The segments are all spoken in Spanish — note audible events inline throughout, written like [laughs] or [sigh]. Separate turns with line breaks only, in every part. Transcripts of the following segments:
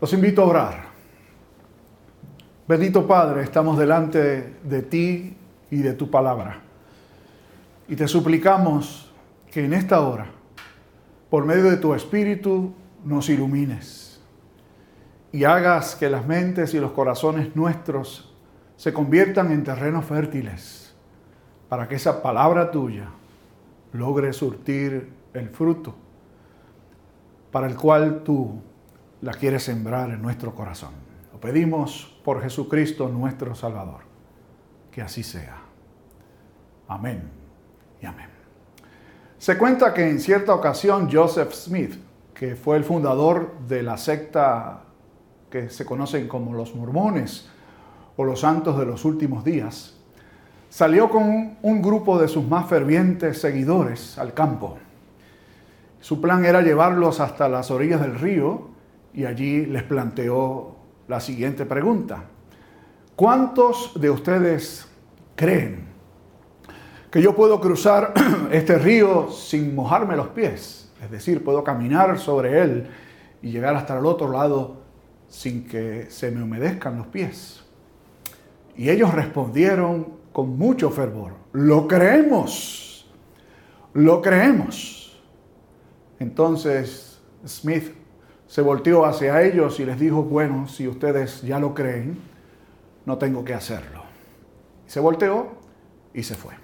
Los invito a orar. Bendito Padre, estamos delante de ti y de tu palabra. Y te suplicamos que en esta hora, por medio de tu Espíritu, nos ilumines y hagas que las mentes y los corazones nuestros se conviertan en terrenos fértiles para que esa palabra tuya logre surtir el fruto para el cual tú la quieres sembrar en nuestro corazón. Lo pedimos por Jesucristo nuestro Salvador. Que así sea. Amén y amén. Se cuenta que en cierta ocasión Joseph Smith, que fue el fundador de la secta que se conocen como los mormones o los santos de los últimos días, salió con un grupo de sus más fervientes seguidores al campo. Su plan era llevarlos hasta las orillas del río y allí les planteó la siguiente pregunta. ¿Cuántos de ustedes creen que yo puedo cruzar [clears throat] este río sin mojarme los pies? Es decir, puedo caminar sobre él y llegar hasta el otro lado sin que se me humedezcan los pies. Y ellos respondieron con mucho fervor, lo creemos, lo creemos. Entonces Smith se volteó hacia ellos y les dijo, bueno, si ustedes ya lo creen, no tengo que hacerlo. se volteó y se fue.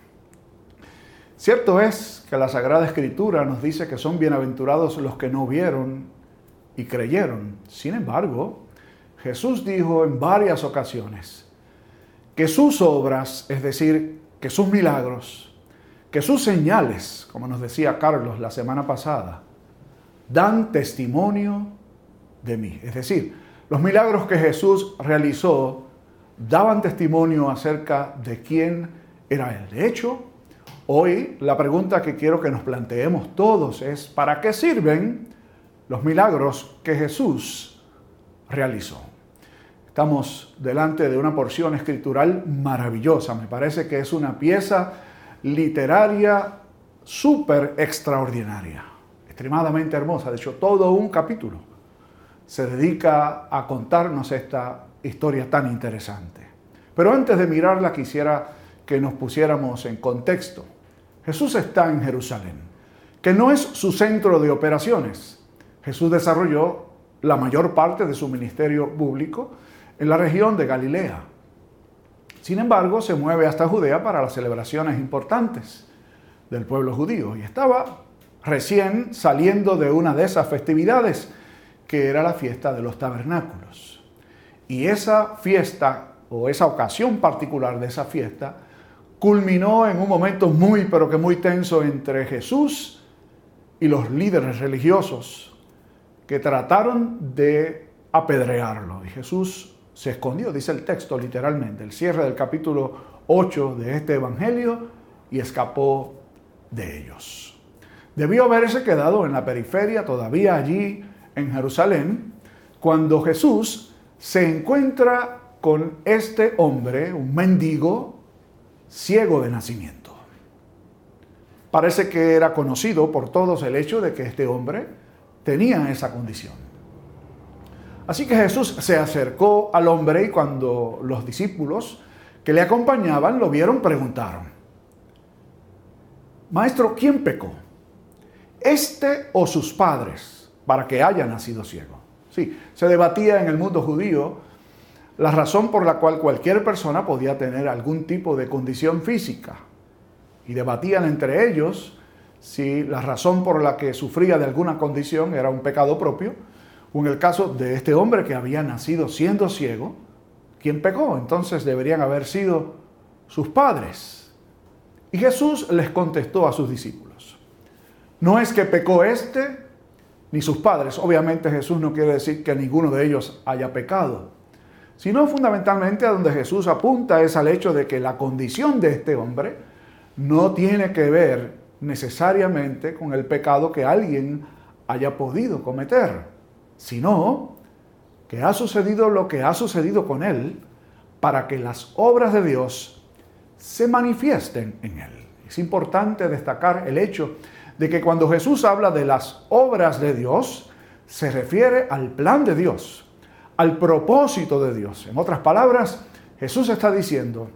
Cierto es que la Sagrada Escritura nos dice que son bienaventurados los que no vieron y creyeron. Sin embargo, Jesús dijo en varias ocasiones que sus obras, es decir, que sus milagros, que sus señales, como nos decía Carlos la semana pasada, dan testimonio de mí. Es decir, los milagros que Jesús realizó daban testimonio acerca de quién era Él. De hecho, hoy la pregunta que quiero que nos planteemos todos es, ¿para qué sirven los milagros que Jesús realizó? Estamos delante de una porción escritural maravillosa. Me parece que es una pieza literaria súper extraordinaria extremadamente hermosa, de hecho todo un capítulo se dedica a contarnos esta historia tan interesante. Pero antes de mirarla quisiera que nos pusiéramos en contexto. Jesús está en Jerusalén, que no es su centro de operaciones. Jesús desarrolló la mayor parte de su ministerio público en la región de Galilea. Sin embargo, se mueve hasta Judea para las celebraciones importantes del pueblo judío y estaba recién saliendo de una de esas festividades, que era la fiesta de los tabernáculos. Y esa fiesta, o esa ocasión particular de esa fiesta, culminó en un momento muy, pero que muy tenso entre Jesús y los líderes religiosos que trataron de apedrearlo. Y Jesús se escondió, dice el texto literalmente, el cierre del capítulo 8 de este Evangelio, y escapó de ellos. Debió haberse quedado en la periferia, todavía allí en Jerusalén, cuando Jesús se encuentra con este hombre, un mendigo, ciego de nacimiento. Parece que era conocido por todos el hecho de que este hombre tenía esa condición. Así que Jesús se acercó al hombre y cuando los discípulos que le acompañaban lo vieron, preguntaron, Maestro, ¿quién pecó? este o sus padres, para que haya nacido ciego. Sí, se debatía en el mundo judío la razón por la cual cualquier persona podía tener algún tipo de condición física. Y debatían entre ellos si la razón por la que sufría de alguna condición era un pecado propio, o en el caso de este hombre que había nacido siendo ciego, ¿quién pecó? Entonces deberían haber sido sus padres. Y Jesús les contestó a sus discípulos. No es que pecó este ni sus padres. Obviamente Jesús no quiere decir que ninguno de ellos haya pecado, sino fundamentalmente a donde Jesús apunta es al hecho de que la condición de este hombre no tiene que ver necesariamente con el pecado que alguien haya podido cometer, sino que ha sucedido lo que ha sucedido con él para que las obras de Dios se manifiesten en él. Es importante destacar el hecho de que cuando Jesús habla de las obras de Dios, se refiere al plan de Dios, al propósito de Dios. En otras palabras, Jesús está diciendo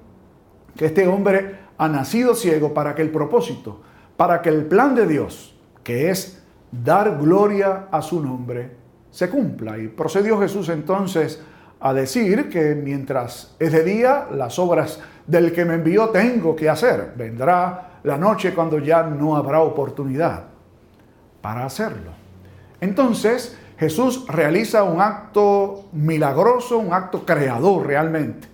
que este hombre ha nacido ciego para que el propósito, para que el plan de Dios, que es dar gloria a su nombre, se cumpla. Y procedió Jesús entonces a decir que mientras es de día, las obras del que me envió tengo que hacer. Vendrá la noche cuando ya no habrá oportunidad para hacerlo. Entonces Jesús realiza un acto milagroso, un acto creador realmente.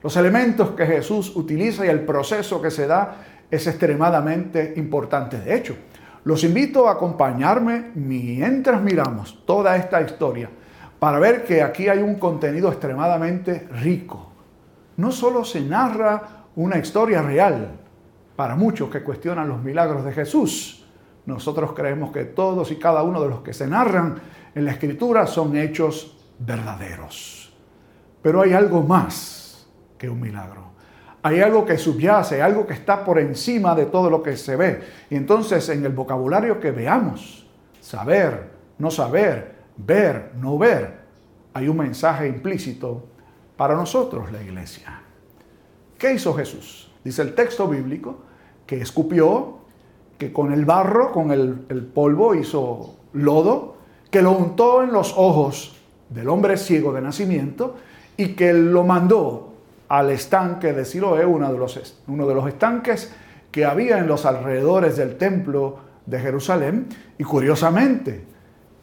Los elementos que Jesús utiliza y el proceso que se da es extremadamente importante. De hecho, los invito a acompañarme mientras miramos toda esta historia para ver que aquí hay un contenido extremadamente rico. No solo se narra una historia real, para muchos que cuestionan los milagros de Jesús, nosotros creemos que todos y cada uno de los que se narran en la escritura son hechos verdaderos. Pero hay algo más que un milagro. Hay algo que subyace, algo que está por encima de todo lo que se ve. Y entonces en el vocabulario que veamos, saber, no saber, ver, no ver, hay un mensaje implícito para nosotros, la iglesia. ¿Qué hizo Jesús? Dice el texto bíblico que escupió, que con el barro, con el, el polvo hizo lodo, que lo untó en los ojos del hombre ciego de nacimiento y que lo mandó al estanque de Siloé, uno de los, uno de los estanques que había en los alrededores del templo de Jerusalén. Y curiosamente,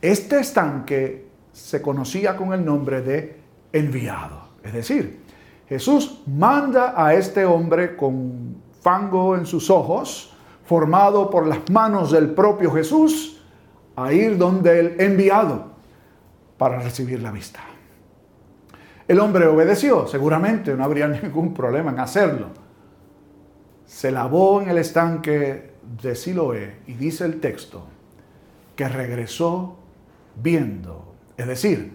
este estanque se conocía con el nombre de enviado. Es decir, Jesús manda a este hombre con fango en sus ojos, formado por las manos del propio Jesús, a ir donde el enviado para recibir la vista. El hombre obedeció, seguramente no habría [laughs] ningún problema en hacerlo. Se lavó en el estanque de Siloé y dice el texto que regresó viendo, es decir,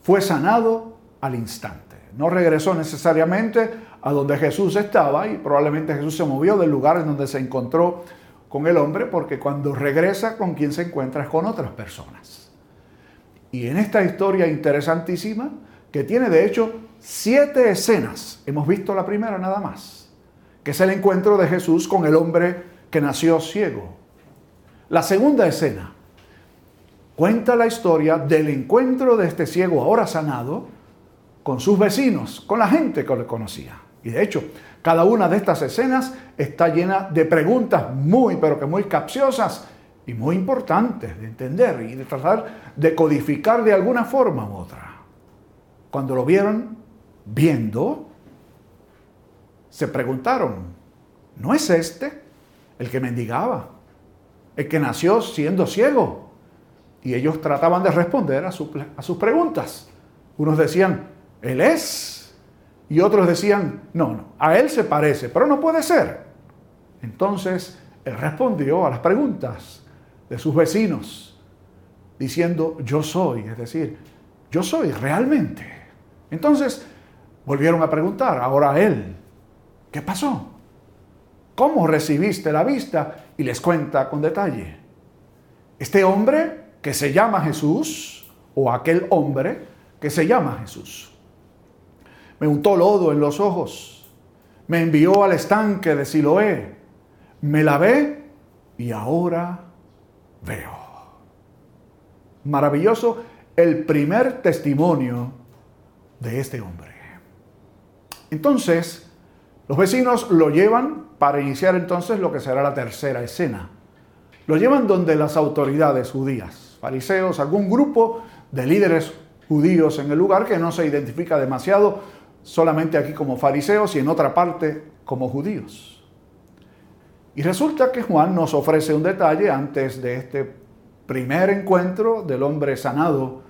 fue sanado al instante. No regresó necesariamente a donde Jesús estaba y probablemente Jesús se movió del lugar en donde se encontró con el hombre porque cuando regresa con quien se encuentra es con otras personas. Y en esta historia interesantísima, que tiene de hecho siete escenas. Hemos visto la primera nada más, que es el encuentro de Jesús con el hombre que nació ciego. La segunda escena cuenta la historia del encuentro de este ciego ahora sanado con sus vecinos, con la gente que le conocía. Y de hecho, cada una de estas escenas está llena de preguntas muy, pero que muy capciosas y muy importantes de entender y de tratar de codificar de alguna forma u otra. Cuando lo vieron viendo, se preguntaron, ¿no es este el que mendigaba? El que nació siendo ciego. Y ellos trataban de responder a, sus preguntas. Unos decían, Él es. Y otros decían, no, no, a Él se parece, pero no puede ser. Entonces, Él respondió a las preguntas de sus vecinos, diciendo, yo soy, es decir, yo soy realmente. Entonces volvieron a preguntar, ahora él, ¿qué pasó? ¿Cómo recibiste la vista? Y les cuenta con detalle. Este hombre que se llama Jesús, o aquel hombre que se llama Jesús, me untó lodo en los ojos, me envió al estanque de Siloé, me lavé y ahora veo. Maravilloso el primer testimonio de este hombre. Entonces, los vecinos lo llevan para iniciar entonces lo que será la tercera escena. Lo llevan donde las autoridades judías, fariseos, algún grupo de líderes judíos en el lugar que no se identifica demasiado solamente aquí como fariseos y en otra parte como judíos. Y resulta que Juan nos ofrece un detalle antes de este primer encuentro del hombre sanado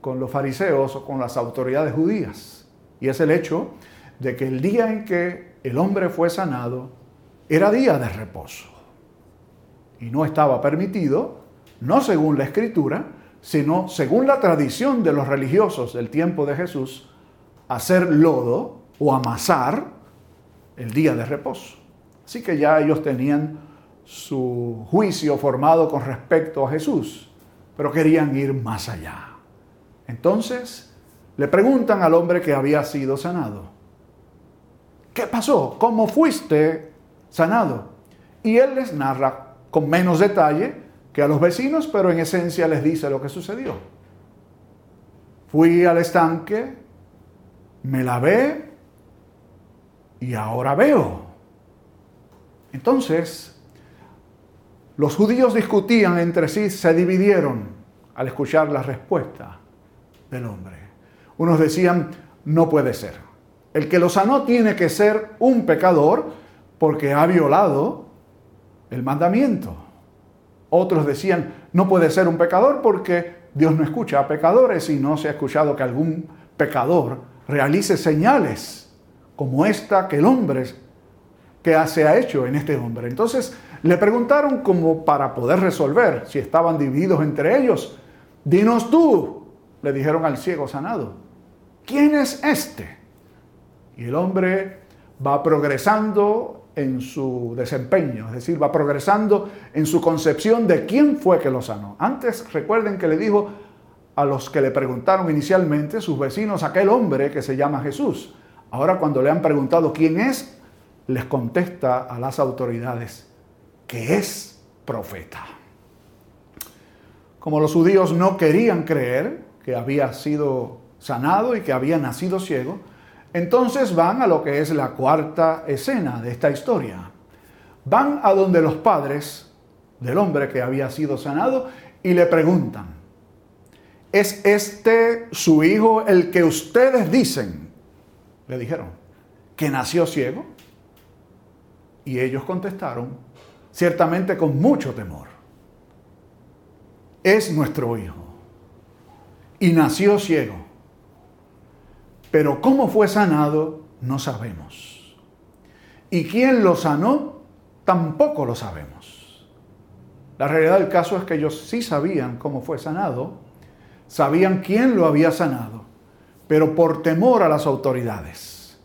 con los fariseos o con las autoridades judías. Y es el hecho de que el día en que el hombre fue sanado era día de reposo. Y no estaba permitido, no según la escritura, sino según la tradición de los religiosos del tiempo de Jesús, hacer lodo o amasar el día de reposo. Así que ya ellos tenían su juicio formado con respecto a Jesús, pero querían ir más allá. Entonces, le preguntan al hombre que había sido sanado. ¿Qué pasó? ¿Cómo fuiste sanado? Y él les narra con menos detalle que a los vecinos, pero en esencia les dice lo que sucedió. Fui al estanque, me lavé y ahora veo. Entonces, los judíos discutían entre sí, se dividieron al escuchar la respuesta del hombre. Unos decían, no puede ser. El que lo sanó tiene que ser un pecador porque ha violado el mandamiento. Otros decían, no puede ser un pecador porque Dios no escucha a pecadores y no se ha escuchado que algún pecador realice señales como esta que el hombre que se ha hecho en este hombre. Entonces le preguntaron como para poder resolver si estaban divididos entre ellos. Dinos tú, le dijeron al ciego sanado. ¿quién es este? Y el hombre va progresando en su desempeño, es decir, va progresando en su concepción de quién fue que lo sanó. Antes recuerden que le dijo a los que le preguntaron inicialmente, sus vecinos, aquel hombre que se llama Jesús. Ahora cuando le han preguntado quién es, les contesta a las autoridades que es profeta. Como los judíos no querían creer que había sido sanado y que había nacido ciego, entonces van a lo que es la cuarta escena de esta historia. Van a donde los padres del hombre que había sido sanado y le preguntan, ¿es este su hijo el que ustedes dicen? Le dijeron, que nació ciego. Y ellos contestaron, ciertamente con mucho temor, es nuestro hijo. Y nació ciego pero cómo fue sanado, no sabemos. Y quién lo sanó, tampoco lo sabemos. La realidad del caso es que ellos sí sabían cómo fue sanado, sabían quién lo había sanado, pero por temor a las autoridades,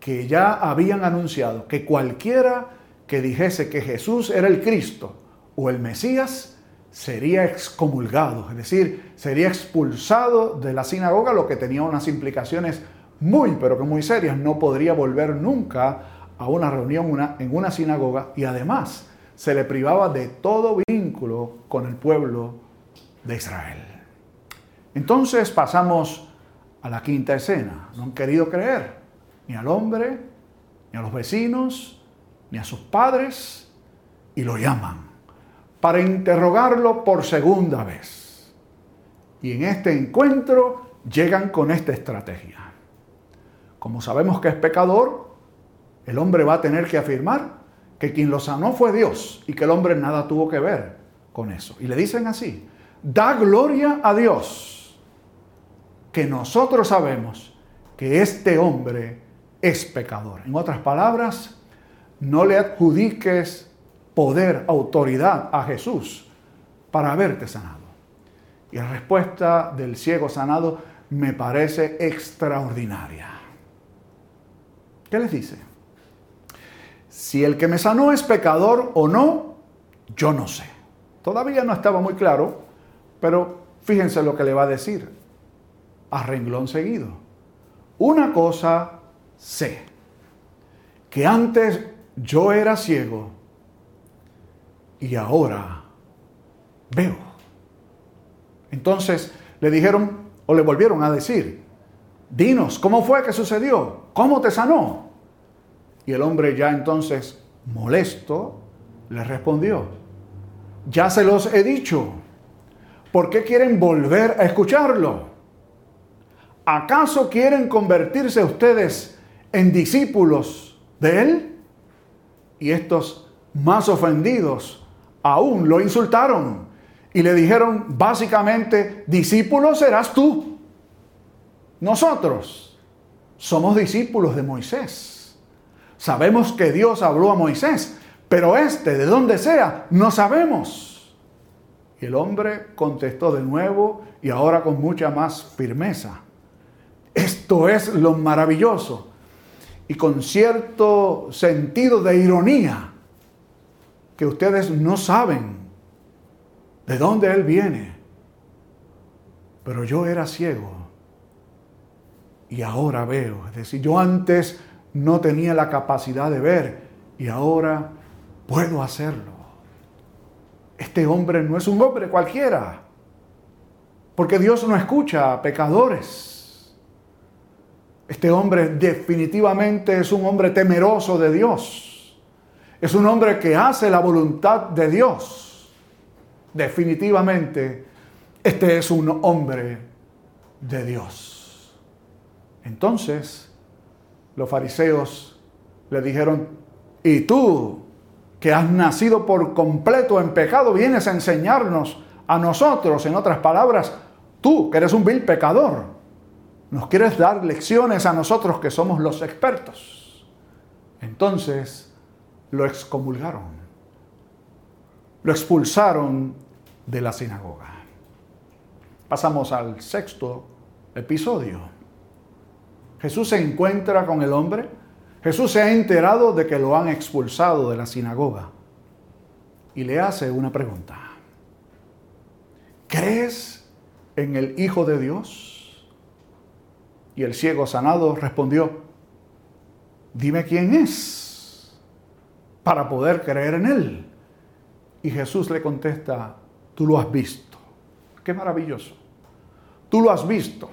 que ya habían anunciado que cualquiera que dijese que Jesús era el Cristo o el Mesías, sería excomulgado, es decir, sería expulsado de la sinagoga, lo que tenía unas implicaciones muy, pero que muy serias. No podría volver nunca a una reunión en una sinagoga y además se le privaba de todo vínculo con el pueblo de Israel. Entonces pasamos a la quinta escena. No han querido creer ni al hombre, ni a los vecinos, ni a sus padres, y lo llaman para interrogarlo por segunda vez. Y en este encuentro llegan con esta estrategia. Como sabemos que es pecador, el hombre va a tener que afirmar que quien lo sanó fue Dios y que el hombre nada tuvo que ver con eso. Y le dicen así, da gloria a Dios, que nosotros sabemos que este hombre es pecador. En otras palabras, no le adjudiques poder, autoridad a Jesús para haberte sanado. Y la respuesta del ciego sanado me parece extraordinaria. ¿Qué les dice? Si el que me sanó es pecador o no, yo no sé. Todavía no estaba muy claro, pero fíjense lo que le va a decir a renglón seguido. Una cosa sé, que antes yo era ciego y ahora veo. Entonces le dijeron o le volvieron a decir, dinos, ¿cómo fue que sucedió? ¿Cómo te sanó? Y el hombre ya entonces, molesto, le respondió, ya se los he dicho, ¿por qué quieren volver a escucharlo? ¿Acaso quieren convertirse ustedes en discípulos de él? Y estos más ofendidos aún lo insultaron y le dijeron básicamente, discípulo serás tú. Nosotros somos discípulos de Moisés. Sabemos que Dios habló a Moisés, pero este, de donde sea, no sabemos. Y el hombre contestó de nuevo y ahora con mucha más firmeza. Esto es lo maravilloso. Y con cierto sentido de ironía que ustedes no saben de dónde Él viene. Pero yo era ciego y ahora veo. Es decir, yo antes no tenía la capacidad de ver y ahora puedo hacerlo. Este hombre no es un hombre cualquiera, porque Dios no escucha a pecadores. Este hombre definitivamente es un hombre temeroso de Dios. Es un hombre que hace la voluntad de Dios. Definitivamente, este es un hombre de Dios. Entonces, los fariseos le dijeron, ¿y tú que has nacido por completo en pecado, vienes a enseñarnos a nosotros, en otras palabras, tú que eres un vil pecador, nos quieres dar lecciones a nosotros que somos los expertos. Entonces lo excomulgaron, lo expulsaron de la sinagoga. Pasamos al sexto episodio. Jesús se encuentra con el hombre Jesús se ha enterado de que lo han expulsado de la sinagoga y le hace una pregunta. ¿Crees en el Hijo de Dios? Y el ciego sanado respondió, dime quién es para poder creer en él. Y Jesús le contesta, tú lo has visto. Qué maravilloso. Tú lo has visto.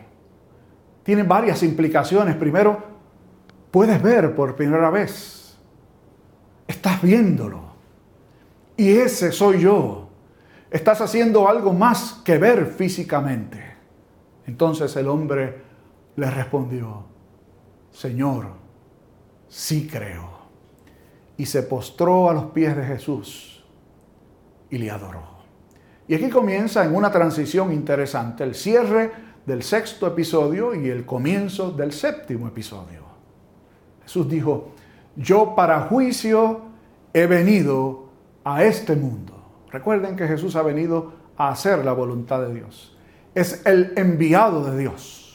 Tiene varias implicaciones. Primero, puedes ver por primera vez. Estás viéndolo. Y ese soy yo. Estás haciendo algo más que ver físicamente. Entonces el hombre le respondió, Señor, sí creo. Y se postró a los pies de Jesús y le adoró. Y aquí comienza en una transición interesante el cierre del sexto episodio y el comienzo del séptimo episodio. Jesús dijo, yo para juicio he venido a este mundo. Recuerden que Jesús ha venido a hacer la voluntad de Dios. Es el enviado de Dios.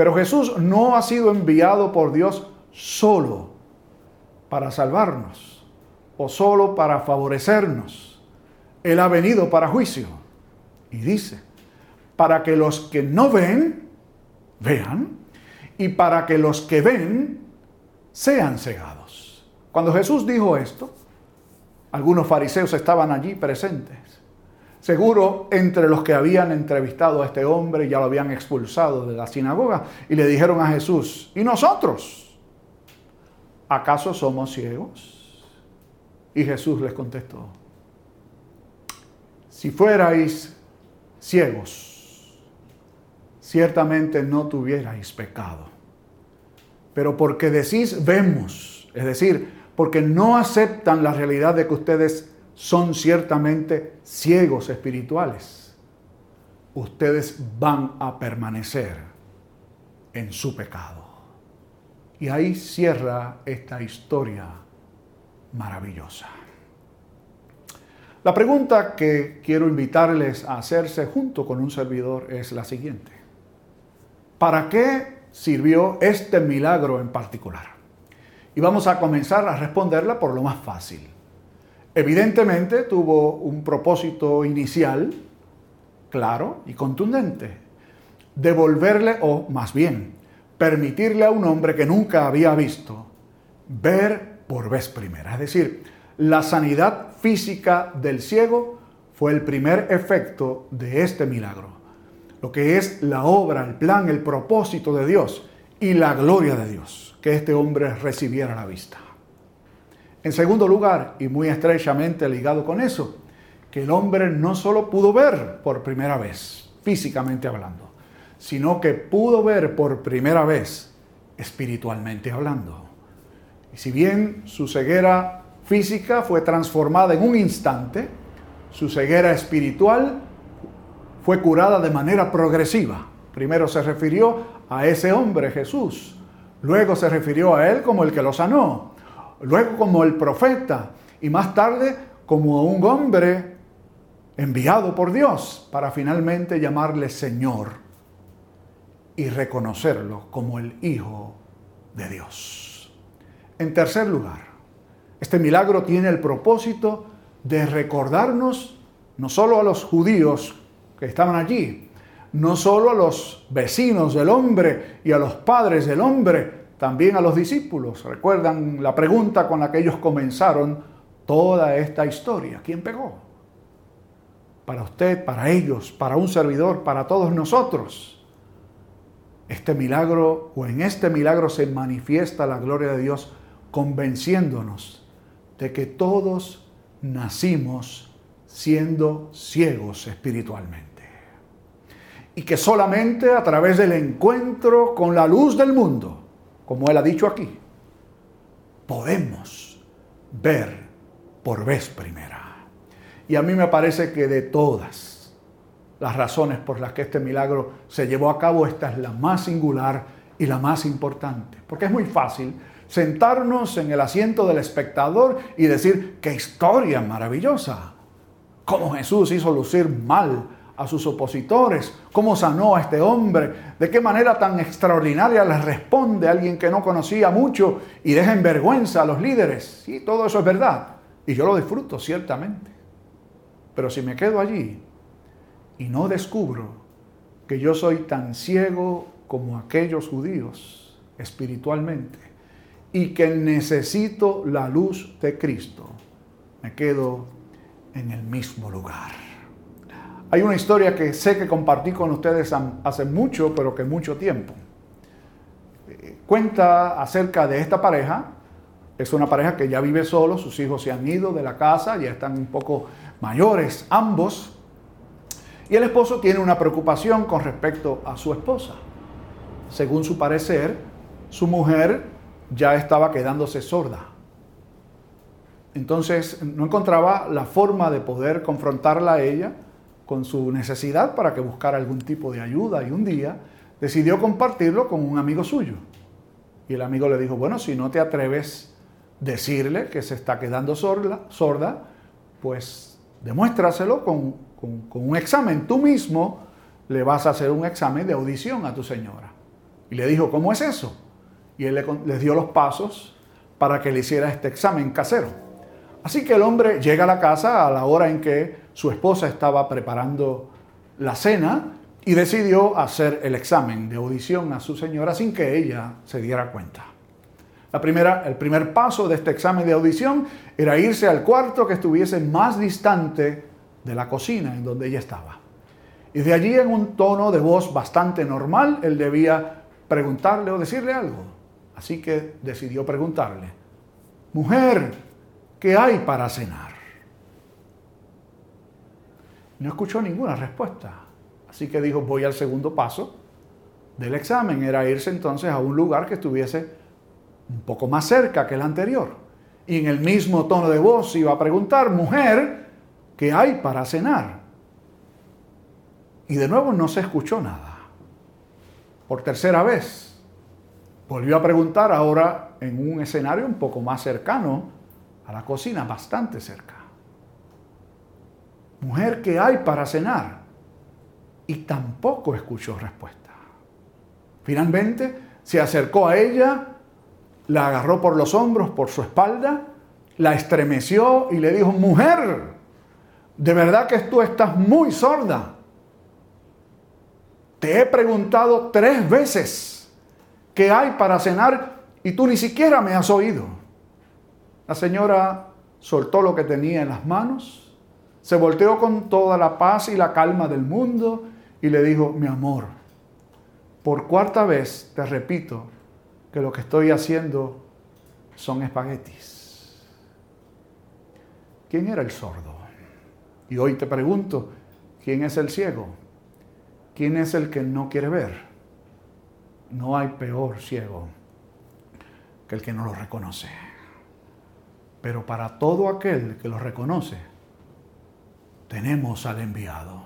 Pero Jesús no ha sido enviado por Dios solo para salvarnos o solo para favorecernos. Él ha venido para juicio. Y dice, para que los que no ven, vean, y para que los que ven, sean cegados. Cuando Jesús dijo esto, algunos fariseos estaban allí presentes. Seguro entre los que habían entrevistado a este hombre ya lo habían expulsado de la sinagoga y le dijeron a Jesús, ¿y nosotros? ¿Acaso somos ciegos? Y Jesús les contestó, si fuerais ciegos, ciertamente no tuvierais pecado pero porque decís vemos, es decir, porque no aceptan la realidad de que ustedes son ciertamente ciegos espirituales, ustedes van a permanecer en su pecado. Y ahí cierra esta historia maravillosa. La pregunta que quiero invitarles a hacerse junto con un servidor es la siguiente. ¿Para qué sirvió este milagro en particular. Y vamos a comenzar a responderla por lo más fácil. Evidentemente tuvo un propósito inicial, claro y contundente, devolverle, o más bien, permitirle a un hombre que nunca había visto ver por vez primera. Es decir, la sanidad física del ciego fue el primer efecto de este milagro lo que es la obra, el plan, el propósito de Dios y la gloria de Dios, que este hombre recibiera la vista. En segundo lugar, y muy estrechamente ligado con eso, que el hombre no solo pudo ver por primera vez, físicamente hablando, sino que pudo ver por primera vez espiritualmente hablando. Y si bien su ceguera física fue transformada en un instante, su ceguera espiritual fue curada de manera progresiva. Primero se refirió a ese hombre Jesús, luego se refirió a él como el que lo sanó, luego como el profeta y más tarde como un hombre enviado por Dios para finalmente llamarle Señor y reconocerlo como el Hijo de Dios. En tercer lugar, este milagro tiene el propósito de recordarnos no solo a los judíos que estaban allí, no solo a los vecinos del hombre y a los padres del hombre, también a los discípulos. ¿Recuerdan la pregunta con la que ellos comenzaron toda esta historia? ¿Quién pegó? Para usted, para ellos, para un servidor, para todos nosotros. Este milagro o en este milagro se manifiesta la gloria de Dios convenciéndonos de que todos nacimos siendo ciegos espiritualmente. Y que solamente a través del encuentro con la luz del mundo, como él ha dicho aquí, podemos ver por vez primera. Y a mí me parece que de todas las razones por las que este milagro se llevó a cabo, esta es la más singular y la más importante. Porque es muy fácil sentarnos en el asiento del espectador y decir, qué historia maravillosa. Cómo Jesús hizo lucir mal a sus opositores, cómo sanó a este hombre, de qué manera tan extraordinaria le responde a alguien que no conocía mucho y deja en vergüenza a los líderes. Sí, todo eso es verdad. Y yo lo disfruto, ciertamente. Pero si me quedo allí y no descubro que yo soy tan ciego como aquellos judíos espiritualmente, y que necesito la luz de Cristo, me quedo en el mismo lugar. Hay una historia que sé que compartí con ustedes hace mucho, pero que mucho tiempo. Eh, cuenta acerca de esta pareja. Es una pareja que ya vive solo, sus hijos se han ido de la casa, ya están un poco mayores ambos. Y el esposo tiene una preocupación con respecto a su esposa. Según su parecer, su mujer ya estaba quedándose sorda. Entonces no encontraba la forma de poder confrontarla a ella con su necesidad para que buscara algún tipo de ayuda y un día decidió compartirlo con un amigo suyo. Y el amigo le dijo, bueno, si no te atreves a decirle que se está quedando sorda, pues demuéstraselo con, con un examen. Tú mismo le vas a hacer un examen de audición a tu señora. Y le dijo, ¿cómo es eso? y él les dio los pasos para que le hiciera este examen casero. Así que el hombre llega a la casa a la hora en que su esposa estaba preparando la cena y decidió hacer el examen de audición a su señora sin que ella se diera cuenta. El primer paso de este examen de audición era irse al cuarto que estuviese más distante de la cocina en donde ella estaba. Y de allí en un tono de voz bastante normal, él debía preguntarle o decirle algo. Así que decidió preguntarle, mujer, ¿qué hay para cenar? No escuchó ninguna respuesta. Así que dijo, voy al segundo paso del examen. Era irse entonces a un lugar que estuviese un poco más cerca que el anterior. Y en el mismo tono de voz iba a preguntar, mujer, ¿qué hay para cenar? Y de nuevo no se escuchó nada. Por tercera vez Volvió a preguntar ahora en un escenario un poco más cercano a la cocina, bastante cerca. Mujer, ¿qué hay para cenar? Y tampoco escuchó respuesta. Finalmente se acercó a ella, la agarró por los hombros, por su espalda, la estremeció y le dijo, mujer, de verdad que tú estás muy sorda. Te he preguntado tres veces ¿qué hay para cenar? Y tú ni siquiera me has oído. La señora soltó lo que tenía en las manos, se volteó con toda la paz y la calma del mundo y le dijo, mi amor, por cuarta vez te repito que lo que estoy haciendo son espaguetis. ¿Quién era el sordo? Y hoy te pregunto, ¿quién es el ciego? ¿Quién es el que no quiere ver? no hay peor ciego que el que no lo reconoce. Pero para todo aquel que lo reconoce, tenemos al enviado.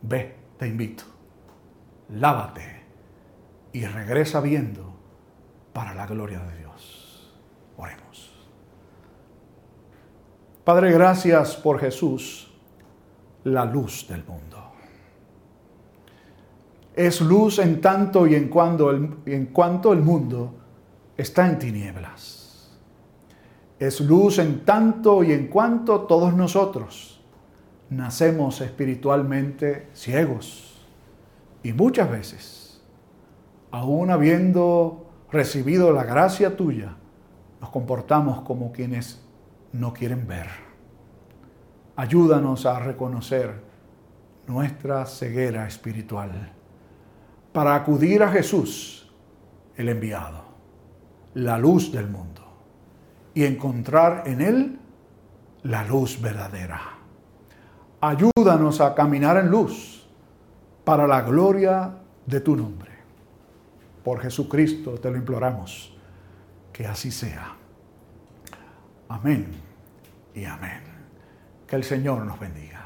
Ve, te invito, lávate y regresa viendo para la gloria de Dios. Oremos. Padre, gracias por Jesús, la luz del mundo es luz en tanto y en, cuando el, en cuanto el mundo está en tinieblas. Es luz en tanto y en cuanto todos nosotros nacemos espiritualmente ciegos. Y muchas veces, aún habiendo recibido la gracia tuya, nos comportamos como quienes no quieren ver. Ayúdanos a reconocer nuestra ceguera espiritual para acudir a Jesús, el enviado, la luz del mundo, y encontrar en Él la luz verdadera. Ayúdanos a caminar en luz para la gloria de tu nombre. Por Jesucristo te lo imploramos, que así sea. Amén y amén. Que el Señor nos bendiga.